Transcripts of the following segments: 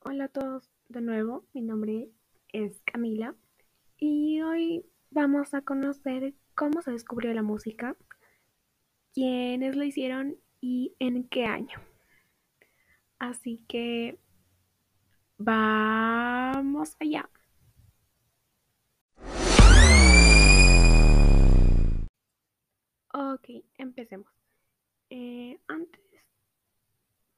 Hola a todos de nuevo, mi nombre es Camila y hoy vamos a conocer cómo se descubrió la música, quiénes lo hicieron y en qué año. Así que vamos allá. Ok, empecemos. Eh, antes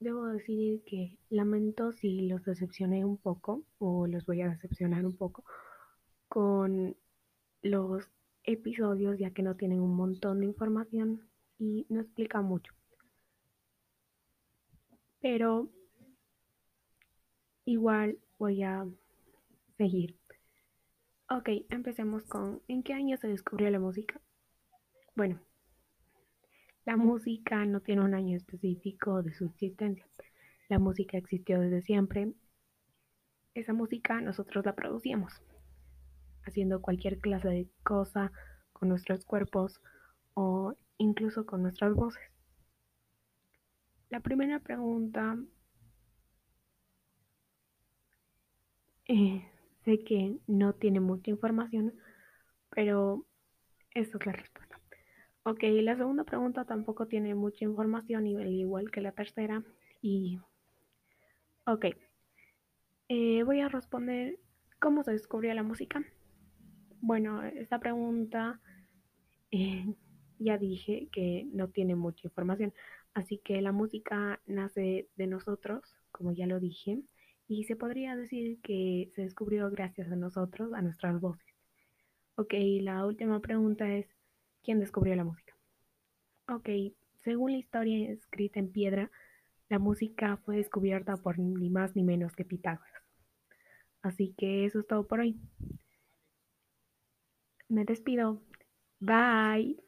debo decir que lamento si los decepcioné un poco o los voy a decepcionar un poco con los episodios ya que no tienen un montón de información y no explica mucho. Pero igual voy a seguir. Ok, empecemos con ¿en qué año se descubrió la música? Bueno, la música no tiene un año específico de su existencia. La música existió desde siempre. Esa música nosotros la producíamos, haciendo cualquier clase de cosa con nuestros cuerpos o incluso con nuestras voces. La primera pregunta, eh, sé que no tiene mucha información, pero esa es la respuesta. Ok, la segunda pregunta tampoco tiene mucha información, igual que la tercera. Y. Ok. Eh, voy a responder cómo se descubrió la música. Bueno, esta pregunta eh, ya dije que no tiene mucha información. Así que la música nace de nosotros, como ya lo dije, y se podría decir que se descubrió gracias a nosotros, a nuestras voces. Ok, la última pregunta es, ¿Quién descubrió la música? Ok, según la historia escrita en piedra, la música fue descubierta por ni más ni menos que Pitágoras. Así que eso es todo por hoy. Me despido. Bye.